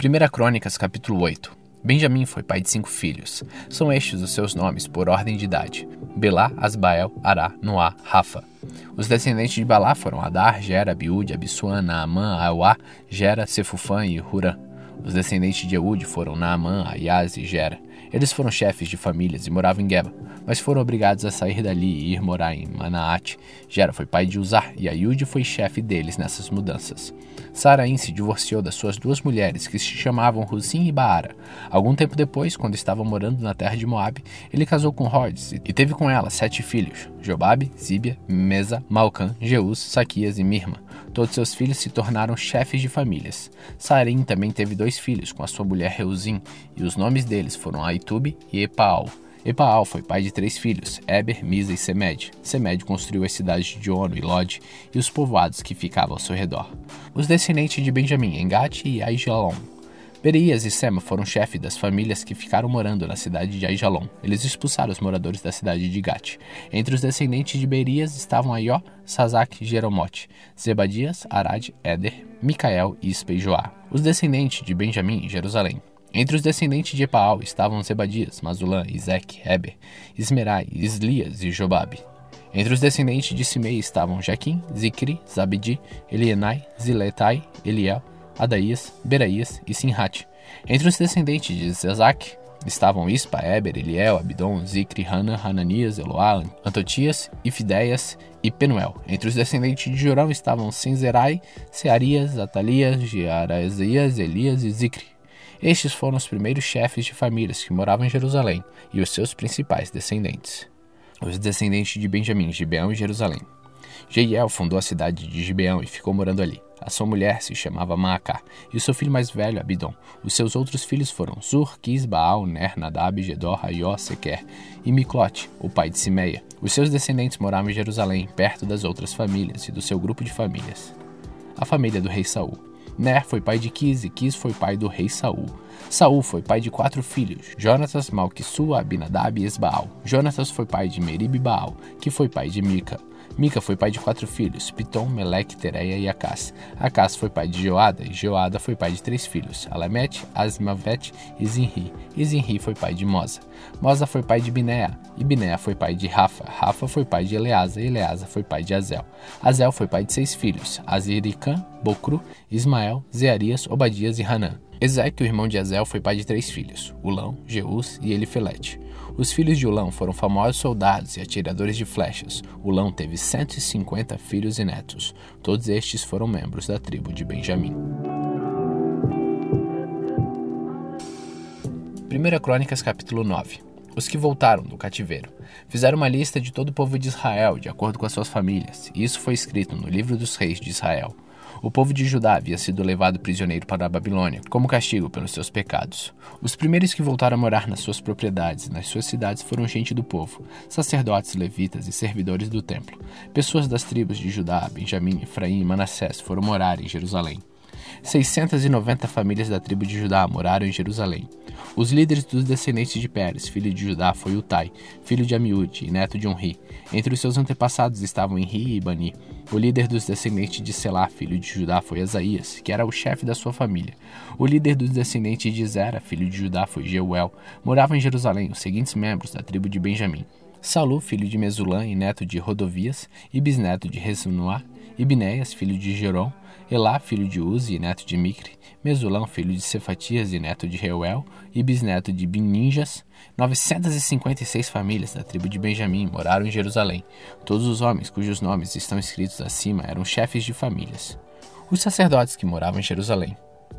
1 Crônicas, capítulo 8. Benjamim foi pai de cinco filhos. São estes os seus nomes por ordem de idade: Belá, Asbael, Ará, Noá, Rafa. Os descendentes de Balá foram Adar, Gera, Abiúde, Abissuã, Naamã, Auá, Gera, Sefufã e Hurã. Os descendentes de Eude foram Naamã, Ayaz e Gera. Eles foram chefes de famílias e moravam em Geba, mas foram obrigados a sair dali e ir morar em Manaate. Gera foi pai de Uzar e Ayude foi chefe deles nessas mudanças. Saraim se divorciou das suas duas mulheres, que se chamavam Rusim e Baara. Algum tempo depois, quando estava morando na terra de Moabe, ele casou com Rhodes e teve com ela sete filhos: Jobabe, Zíbia, Mesa, Malcã, Jeus, Saquias e Mirma. Todos seus filhos se tornaram chefes de famílias. Sarim também teve dois filhos com a sua mulher Reuzim, e os nomes deles foram Aitube e Epaal. Epaal foi pai de três filhos, Eber, Misa e Semed. Semed construiu as cidades de Ono e Lod e os povoados que ficavam ao seu redor. Os descendentes de Benjamim, Engate e Aijalon. Berias e Sema foram chefes das famílias que ficaram morando na cidade de Aijalon. Eles expulsaram os moradores da cidade de Gat. Entre os descendentes de Berias estavam Aió, Sazak, Jeromote, Zebadias, Arad, Éder, Micael, e Joá. Os descendentes de Benjamim, Jerusalém. Entre os descendentes de Epaal estavam Zebadias, Mazulã, Isec, Heber, Ismerai, Islias e Jobabe. Entre os descendentes de Simei estavam Jaquim, Zicri, Zabidi, Elienai, Ziletai, Eliel, Adaías, Beraías e Sinhat. Entre os descendentes de Zezak estavam Ispa, Eber, Eliel, Abidom, Zicri, Hana, Hananias, Eloá, Antotias, Ifideias e Penuel. Entre os descendentes de Jorão estavam Sinzerai, Searias, Atalias, Jearazias, Elias e Zicri. Estes foram os primeiros chefes de famílias que moravam em Jerusalém e os seus principais descendentes. Os descendentes de Benjamim, Gibeão e Jerusalém. Jeiel fundou a cidade de Gibeão e ficou morando ali. A sua mulher se chamava Maacá, e o seu filho mais velho, Abidom. Os seus outros filhos foram Zur, Quis, Baal, Ner, Nadab, Gedor, Aió, Sequer e Miclote, o pai de Simeia. Os seus descendentes moravam em Jerusalém, perto das outras famílias e do seu grupo de famílias. A família do rei Saul. Ner foi pai de Quis e Quis foi pai do rei Saul. Saul foi pai de quatro filhos, Jonatas, Malquissu, Abinadab e Esbaal. Jonatas foi pai de Merib Baal, que foi pai de Mica. Mica foi pai de quatro filhos, Pitom, Meleque, Tereia e Acás. Acás foi pai de Joada, e Joada foi pai de três filhos, Alamete, Asmavet e Zinri. E Zinri foi pai de Mosa. Mosa foi pai de Binea, e Binea foi pai de Rafa. Rafa foi pai de Eleasa, e Eleasa foi pai de Azel. Azel foi pai de seis filhos, Aziricã, Bocru, Ismael, Zearias, Obadias e Hanã. Ezeque, o irmão de Azel, foi pai de três filhos, Ulão, Jeus e Elifelete. Os filhos de Ulão foram famosos soldados e atiradores de flechas. Ulão teve 150 filhos e netos. Todos estes foram membros da tribo de Benjamim. 1 Crônicas capítulo 9 Os que voltaram do cativeiro fizeram uma lista de todo o povo de Israel, de acordo com as suas famílias, e isso foi escrito no livro dos reis de Israel. O povo de Judá havia sido levado prisioneiro para a Babilônia, como castigo pelos seus pecados. Os primeiros que voltaram a morar nas suas propriedades e nas suas cidades foram gente do povo, sacerdotes, levitas e servidores do templo. Pessoas das tribos de Judá, Benjamim, Efraim e Manassés foram morar em Jerusalém. 690 famílias da tribo de Judá moraram em Jerusalém. Os líderes dos descendentes de Pérez, filho de Judá, foi Utai, filho de Amiúde e neto de Onri. Entre os seus antepassados estavam Enri e Bani. O líder dos descendentes de Selá, filho de Judá, foi Esaías, que era o chefe da sua família. O líder dos descendentes de Zera, filho de Judá, foi Jeuel. Moravam em Jerusalém os seguintes membros da tribo de Benjamim. Salu, filho de Mesulã e neto de Rodovias, e bisneto de Resunuá, Ibinéias, filho de Gerom, Elá, filho de Uzi neto de Micre, Mesulão, filho de Cefatias e neto de Reuel, e bisneto de Bininjas, 956 famílias da tribo de Benjamim moraram em Jerusalém. Todos os homens cujos nomes estão escritos acima eram chefes de famílias. Os sacerdotes que moravam em Jerusalém.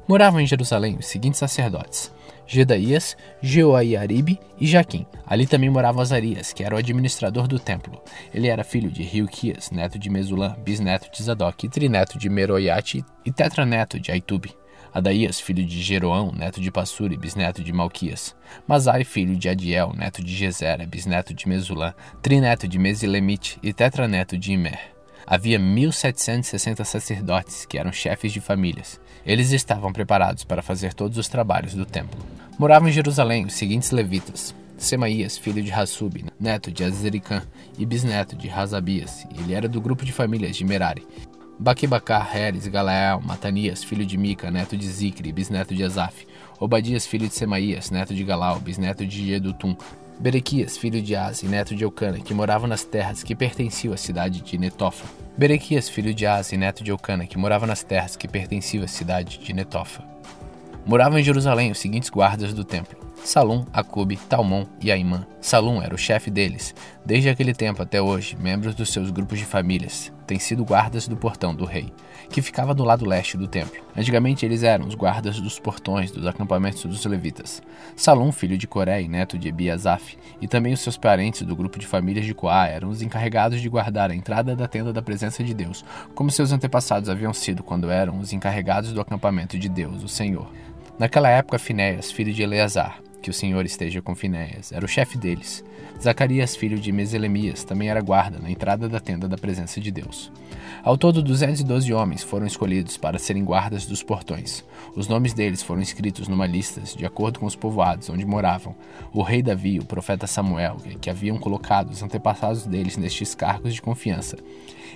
Moravam em Jerusalém os seguintes sacerdotes: Gedaías, Jeoaiaribe e Jaquim. Ali também morava Azarias, que era o administrador do templo. Ele era filho de Rilquias, neto de Mesulã, bisneto de Zadok, trineto de Meroiate e tetraneto de Aitube. Adaías, filho de Jeroão, neto de Passuri, bisneto de Malquias. Mazai, filho de Adiel, neto de Gezera, bisneto de Mesulã, trineto de Mesilemite e tetraneto de Imer. Havia 1.760 sacerdotes que eram chefes de famílias. Eles estavam preparados para fazer todos os trabalhos do templo. Moravam em Jerusalém os seguintes levitas: Semaías, filho de Hassub, neto de Azericã e bisneto de Razabias. Ele era do grupo de famílias de Merari. Baquebacar, Heres, Galael, Matanias, filho de Mica, neto de Zicre, bisneto de Asaf, Obadias, filho de Semaías, neto de Galau, bisneto de Jedutum, Berequias, filho de Asi, neto de Eucana, que morava nas terras que pertenciam à cidade de Netofa. Berequias, filho de Asi, neto de Eucana, que morava nas terras que pertenciam à cidade de Netofa. Moravam em Jerusalém os seguintes guardas do templo: Salum, Acube, Talmon e Aimã. Salum era o chefe deles. Desde aquele tempo até hoje, membros dos seus grupos de famílias têm sido guardas do portão do rei, que ficava do lado leste do templo. Antigamente eles eram os guardas dos portões dos acampamentos dos levitas. Salum, filho de Coré e neto de Ebiasaf, e também os seus parentes do grupo de famílias de Coá eram os encarregados de guardar a entrada da tenda da presença de Deus, como seus antepassados haviam sido quando eram os encarregados do acampamento de Deus, o Senhor. Naquela época, Finéias, filho de Eleazar, que o Senhor esteja com Finéias, era o chefe deles. Zacarias, filho de Meselemias, também era guarda na entrada da tenda da presença de Deus. Ao todo, 212 homens foram escolhidos para serem guardas dos portões. Os nomes deles foram escritos numa lista, de acordo com os povoados onde moravam. O rei Davi e o profeta Samuel, que haviam colocado os antepassados deles nestes cargos de confiança.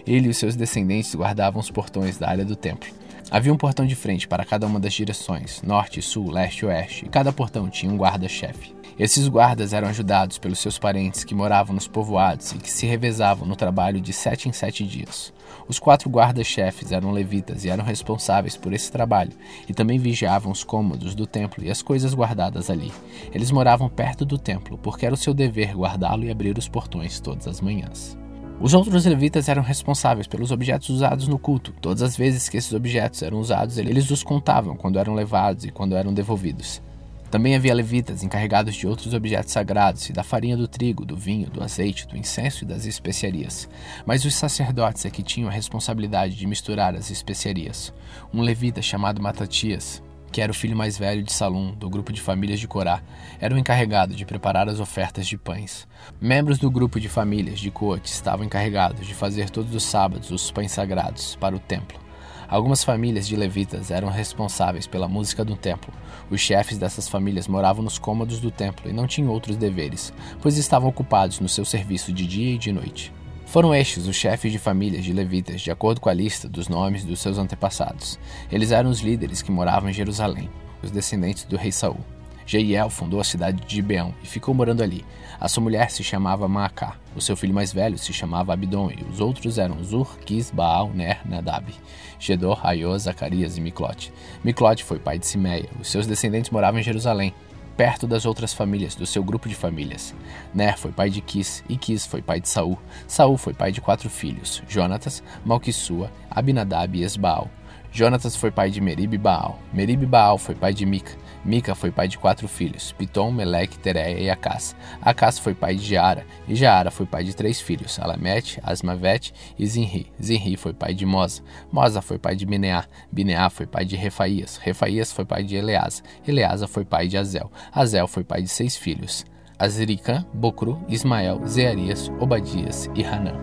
Ele e os seus descendentes guardavam os portões da área do templo. Havia um portão de frente para cada uma das direções, norte, sul, leste e oeste, e cada portão tinha um guarda-chefe. Esses guardas eram ajudados pelos seus parentes que moravam nos povoados e que se revezavam no trabalho de sete em sete dias. Os quatro guardas-chefes eram levitas e eram responsáveis por esse trabalho, e também vigiavam os cômodos do templo e as coisas guardadas ali. Eles moravam perto do templo, porque era o seu dever guardá-lo e abrir os portões todas as manhãs. Os outros levitas eram responsáveis pelos objetos usados no culto. Todas as vezes que esses objetos eram usados, eles os contavam quando eram levados e quando eram devolvidos. Também havia levitas encarregados de outros objetos sagrados e da farinha do trigo, do vinho, do azeite, do incenso e das especiarias. Mas os sacerdotes é que tinham a responsabilidade de misturar as especiarias. Um levita chamado Matatias que era o filho mais velho de Salum, do grupo de famílias de Corá, era o encarregado de preparar as ofertas de pães. Membros do grupo de famílias de Coate estavam encarregados de fazer todos os sábados os pães sagrados para o templo. Algumas famílias de levitas eram responsáveis pela música do templo. Os chefes dessas famílias moravam nos cômodos do templo e não tinham outros deveres, pois estavam ocupados no seu serviço de dia e de noite. Foram estes os chefes de famílias de levitas, de acordo com a lista dos nomes dos seus antepassados. Eles eram os líderes que moravam em Jerusalém, os descendentes do rei Saul. Jeiel fundou a cidade de Gibeão e ficou morando ali. A sua mulher se chamava Maacá, o seu filho mais velho se chamava Abidom e os outros eram Zur, Quis, Baal, Ner, Nadab, Gedor, Aiô, Zacarias e Miclote. Miclote foi pai de Simeia. Os seus descendentes moravam em Jerusalém perto das outras famílias do seu grupo de famílias. Ner foi pai de Quis e Quis foi pai de Saul. Saul foi pai de quatro filhos: Jonatas, Malquissua, Abinadab e Esbaal. Jonatas foi pai de Merib Baal. Merib Baal foi pai de Mica. Mica foi pai de quatro filhos: Pitom, Meleque, Tereia e Acás. Acás foi pai de Jaara, e Jaara foi pai de três filhos: Alamete, Asmavete e Zinri. Zinri foi pai de Mosa. Mosa foi pai de Bineá. Bineá foi pai de Refaías. Refaías foi pai de Eleasa. Eleasa foi pai de Azel. Azel foi pai de seis filhos: Azricã, Bocru, Ismael, Zearias, Obadias e Hanã.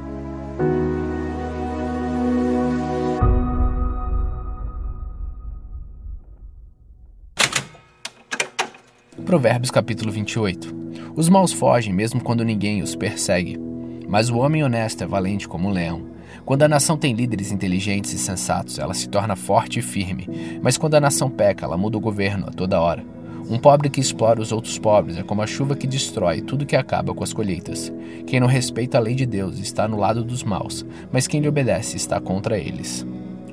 Provérbios capítulo 28. Os maus fogem mesmo quando ninguém os persegue, mas o homem honesto é valente como um leão. Quando a nação tem líderes inteligentes e sensatos, ela se torna forte e firme, mas quando a nação peca, ela muda o governo a toda hora. Um pobre que explora os outros pobres é como a chuva que destrói tudo que acaba com as colheitas. Quem não respeita a lei de Deus está no lado dos maus, mas quem lhe obedece está contra eles.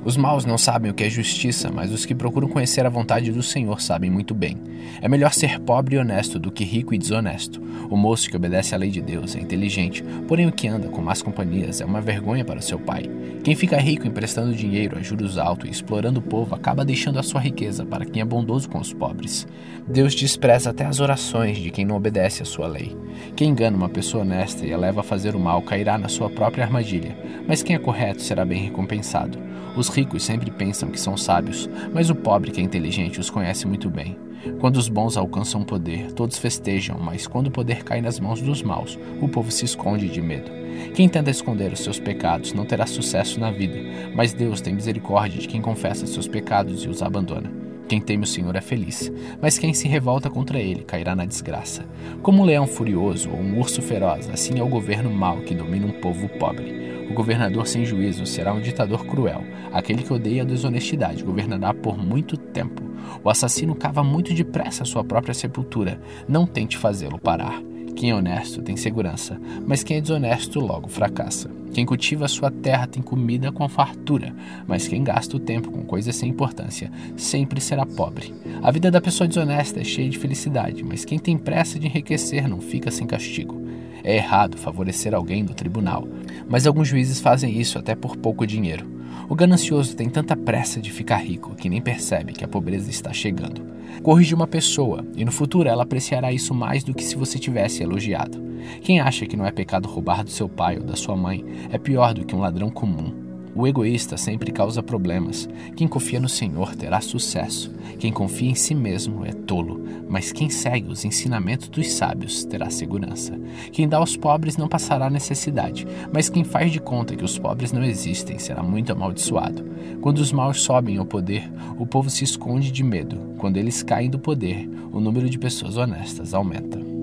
Os maus não sabem o que é justiça, mas os que procuram conhecer a vontade do Senhor sabem muito bem. É melhor ser pobre e honesto do que rico e desonesto. O moço que obedece à lei de Deus é inteligente, porém o que anda com más companhias é uma vergonha para seu pai. Quem fica rico emprestando dinheiro a juros altos e explorando o povo acaba deixando a sua riqueza para quem é bondoso com os pobres. Deus despreza até as orações de quem não obedece à sua lei. Quem engana uma pessoa honesta e a leva a fazer o mal cairá na sua própria armadilha, mas quem é correto será bem recompensado. Os ricos sempre pensam que são sábios, mas o pobre que é inteligente os conhece muito bem. Quando os bons alcançam poder, todos festejam, mas quando o poder cai nas mãos dos maus, o povo se esconde de medo. Quem tenta esconder os seus pecados não terá sucesso na vida, mas Deus tem misericórdia de quem confessa seus pecados e os abandona. Quem teme o Senhor é feliz, mas quem se revolta contra ele cairá na desgraça. Como um leão furioso ou um urso feroz, assim é o governo mau que domina um povo pobre. O governador sem juízo será um ditador cruel. Aquele que odeia a desonestidade governará por muito tempo. O assassino cava muito depressa sua própria sepultura. Não tente fazê-lo parar. Quem é honesto tem segurança, mas quem é desonesto logo fracassa. Quem cultiva sua terra tem comida com fartura, mas quem gasta o tempo com coisas sem importância sempre será pobre. A vida da pessoa desonesta é cheia de felicidade, mas quem tem pressa de enriquecer não fica sem castigo. É errado favorecer alguém no tribunal, mas alguns juízes fazem isso até por pouco dinheiro. O ganancioso tem tanta pressa de ficar rico que nem percebe que a pobreza está chegando. Corrige uma pessoa e no futuro ela apreciará isso mais do que se você tivesse elogiado. Quem acha que não é pecado roubar do seu pai ou da sua mãe é pior do que um ladrão comum. O egoísta sempre causa problemas. Quem confia no Senhor terá sucesso. Quem confia em si mesmo é tolo, mas quem segue os ensinamentos dos sábios terá segurança. Quem dá aos pobres não passará necessidade, mas quem faz de conta que os pobres não existem será muito amaldiçoado. Quando os maus sobem ao poder, o povo se esconde de medo. Quando eles caem do poder, o número de pessoas honestas aumenta.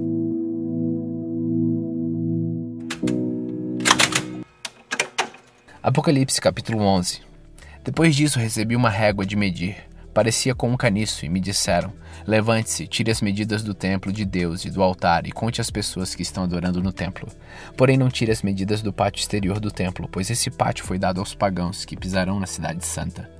Apocalipse capítulo 11 Depois disso recebi uma régua de medir. Parecia com um caniço e me disseram: Levante-se, tire as medidas do templo de Deus e do altar e conte as pessoas que estão adorando no templo. Porém, não tire as medidas do pátio exterior do templo, pois esse pátio foi dado aos pagãos que pisarão na cidade santa.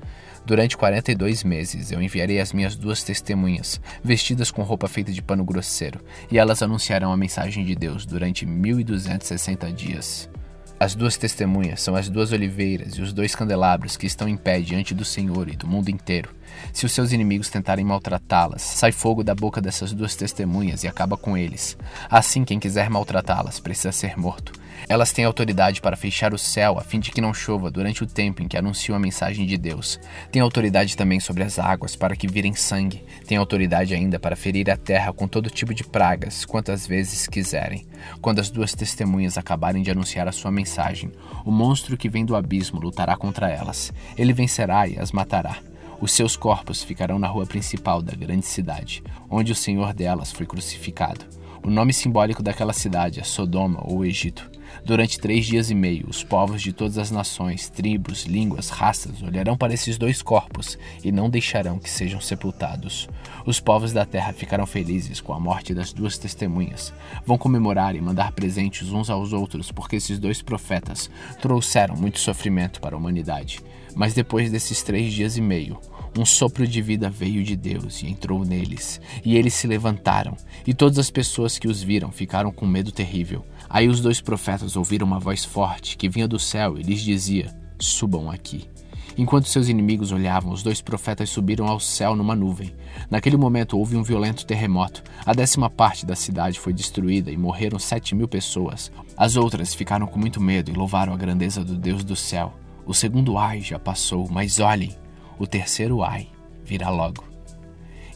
Durante 42 meses eu enviarei as minhas duas testemunhas, vestidas com roupa feita de pano grosseiro, e elas anunciarão a mensagem de Deus durante 1260 dias. As duas testemunhas são as duas oliveiras e os dois candelabros que estão em pé diante do Senhor e do mundo inteiro. Se os seus inimigos tentarem maltratá-las, sai fogo da boca dessas duas testemunhas e acaba com eles. Assim, quem quiser maltratá-las precisa ser morto. Elas têm autoridade para fechar o céu a fim de que não chova durante o tempo em que anunciam a mensagem de Deus. Têm autoridade também sobre as águas para que virem sangue. Têm autoridade ainda para ferir a terra com todo tipo de pragas, quantas vezes quiserem. Quando as duas testemunhas acabarem de anunciar a sua mensagem, o monstro que vem do abismo lutará contra elas. Ele vencerá e as matará. Os seus corpos ficarão na rua principal da grande cidade, onde o Senhor delas foi crucificado. O nome simbólico daquela cidade é Sodoma ou Egito. Durante três dias e meio, os povos de todas as nações, tribos, línguas, raças olharão para esses dois corpos e não deixarão que sejam sepultados. Os povos da terra ficarão felizes com a morte das duas testemunhas. Vão comemorar e mandar presentes uns aos outros, porque esses dois profetas trouxeram muito sofrimento para a humanidade. Mas depois desses três dias e meio, um sopro de vida veio de Deus e entrou neles, e eles se levantaram, e todas as pessoas que os viram ficaram com medo terrível. Aí os dois profetas ouviram uma voz forte que vinha do céu e lhes dizia: Subam aqui. Enquanto seus inimigos olhavam, os dois profetas subiram ao céu numa nuvem. Naquele momento houve um violento terremoto. A décima parte da cidade foi destruída e morreram sete mil pessoas. As outras ficaram com muito medo e louvaram a grandeza do Deus do céu. O segundo ai já passou, mas olhem, o terceiro ai virá logo.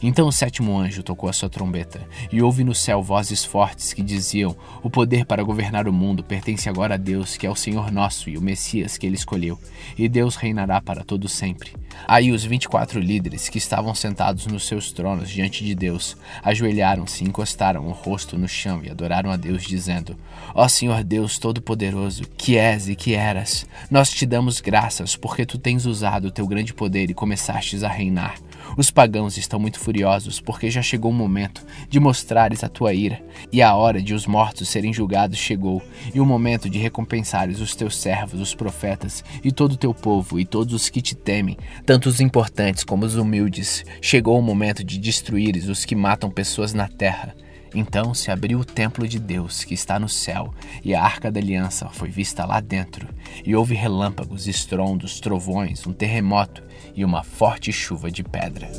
Então o sétimo anjo tocou a sua trombeta, e houve no céu vozes fortes que diziam: O poder para governar o mundo pertence agora a Deus, que é o Senhor nosso e o Messias que ele escolheu, e Deus reinará para todo sempre. Aí os vinte e quatro líderes que estavam sentados nos seus tronos diante de Deus ajoelharam-se encostaram o rosto no chão e adoraram a Deus, dizendo: Ó Senhor Deus Todo-Poderoso, que és e que eras, nós te damos graças porque tu tens usado o teu grande poder e começastes a reinar. Os pagãos estão muito furiosos porque já chegou o momento de mostrares a tua ira, e a hora de os mortos serem julgados chegou, e o momento de recompensares os teus servos, os profetas, e todo o teu povo, e todos os que te temem, tanto os importantes como os humildes. Chegou o momento de destruíres os que matam pessoas na terra. Então se abriu o templo de Deus que está no céu, e a arca da aliança foi vista lá dentro, e houve relâmpagos, estrondos, trovões, um terremoto e uma forte chuva de pedra.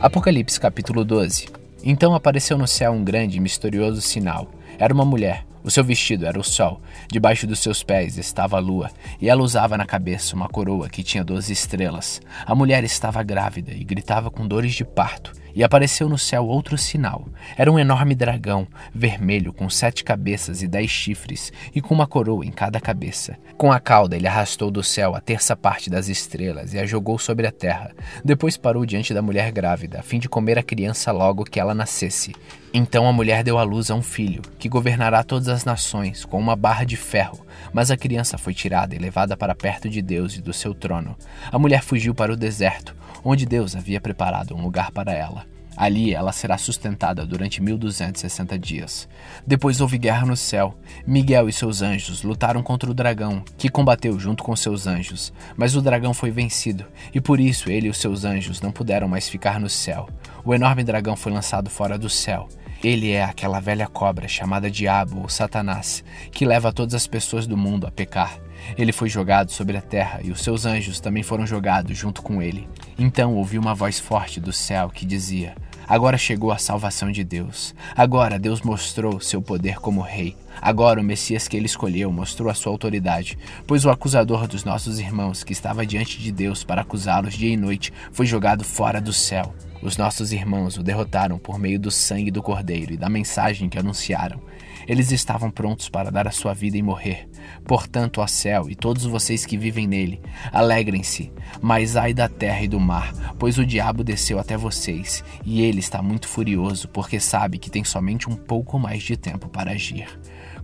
Apocalipse capítulo 12 Então apareceu no céu um grande e misterioso sinal. Era uma mulher o seu vestido era o sol, debaixo dos seus pés estava a lua, e ela usava na cabeça uma coroa que tinha doze estrelas. A mulher estava grávida e gritava com dores de parto, E apareceu no céu outro sinal. Era um enorme dragão, vermelho, com sete cabeças e dez chifres, e com uma coroa em cada cabeça. Com a cauda, ele arrastou do céu a terça parte das estrelas e a jogou sobre a terra. Depois parou diante da mulher grávida, a fim de comer a criança logo que ela nascesse. Então a mulher deu à luz a um filho, que governará todas as nações, com uma barra de ferro. Mas a criança foi tirada e levada para perto de Deus e do seu trono. A mulher fugiu para o deserto, onde Deus havia preparado um lugar para ela. Ali ela será sustentada durante 1260 dias. Depois houve guerra no céu. Miguel e seus anjos lutaram contra o dragão, que combateu junto com seus anjos. Mas o dragão foi vencido, e por isso ele e os seus anjos não puderam mais ficar no céu. O enorme dragão foi lançado fora do céu. Ele é aquela velha cobra chamada Diabo ou Satanás, que leva todas as pessoas do mundo a pecar. Ele foi jogado sobre a terra e os seus anjos também foram jogados junto com ele. Então ouvi uma voz forte do céu que dizia: Agora chegou a salvação de Deus. Agora Deus mostrou seu poder como rei. Agora o Messias que ele escolheu mostrou a sua autoridade, pois o acusador dos nossos irmãos, que estava diante de Deus para acusá-los dia e noite, foi jogado fora do céu. Os nossos irmãos o derrotaram por meio do sangue do Cordeiro e da mensagem que anunciaram. Eles estavam prontos para dar a sua vida e morrer. Portanto, ó céu e todos vocês que vivem nele, alegrem-se, mas ai da terra e do mar, pois o diabo desceu até vocês, e ele está muito furioso, porque sabe que tem somente um pouco mais de tempo para agir.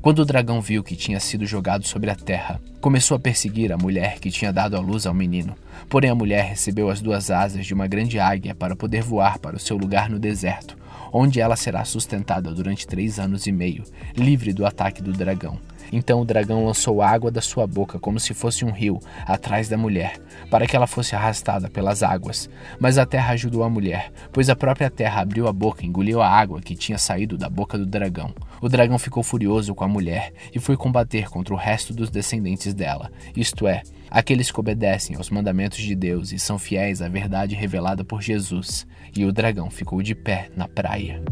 Quando o dragão viu que tinha sido jogado sobre a terra, começou a perseguir a mulher que tinha dado à luz ao menino. Porém, a mulher recebeu as duas asas de uma grande águia para poder voar para o seu lugar no deserto, onde ela será sustentada durante três anos e meio, livre do ataque do dragão. Então o dragão lançou água da sua boca como se fosse um rio atrás da mulher, para que ela fosse arrastada pelas águas. Mas a terra ajudou a mulher, pois a própria terra abriu a boca e engoliu a água que tinha saído da boca do dragão. O dragão ficou furioso com a mulher e foi combater contra o resto dos descendentes dela, isto é, aqueles que obedecem aos mandamentos de Deus e são fiéis à verdade revelada por Jesus. E o dragão ficou de pé na praia.